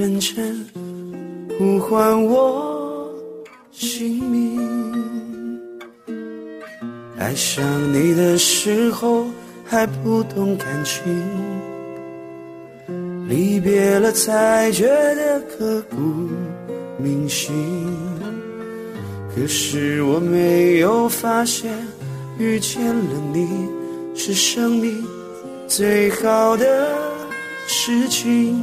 认真呼唤我姓名。爱上你的时候还不懂感情。离别了才觉得刻骨铭心，可是我没有发现，遇见了你是生命最好的事情。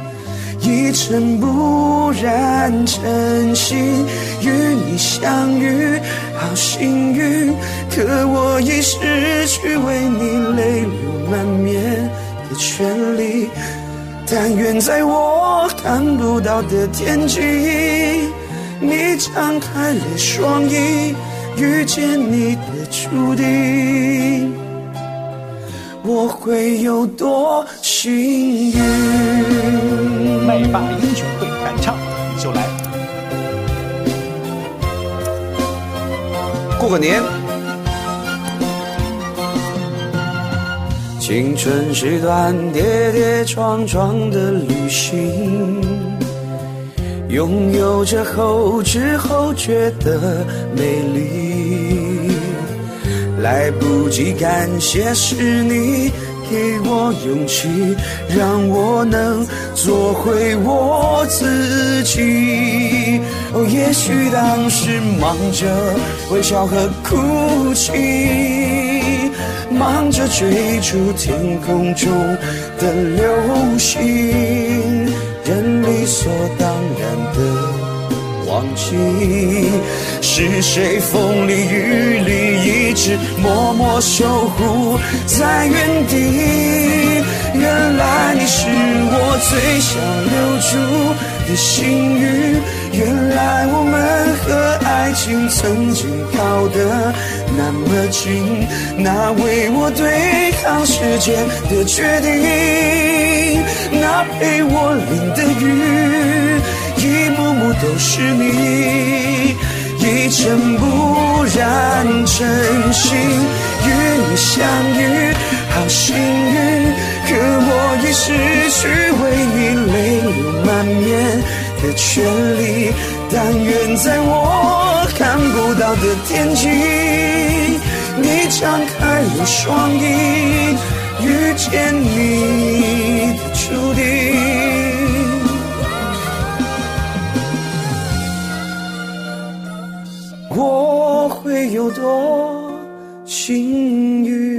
一尘不染，真心与你相遇，好幸运。可我已失去为你泪流满面的权利。但愿在我看不到的天际，你张开了双翼。遇见你的注定，我会有多幸运？过个年，青春是段跌跌撞撞的旅行。拥有着后知后觉的美丽，来不及感谢是你给我勇气，让我能做回我自己。哦，也许当时忙着微笑和哭泣，忙着追逐天空中的流星。人理所当然的忘记，是谁风里雨里一直默默守护在原地？原来你是我最想留住的幸运，原来我们和爱情曾经靠得那么近，那为我对抗世界的决定。那陪我淋的雨，都是你，一尘不染，真心与你相遇，好幸运。可我已失去为你泪流满面的权利。但愿在我看不到的天际，你张开了双翼，遇见你我会有多幸运？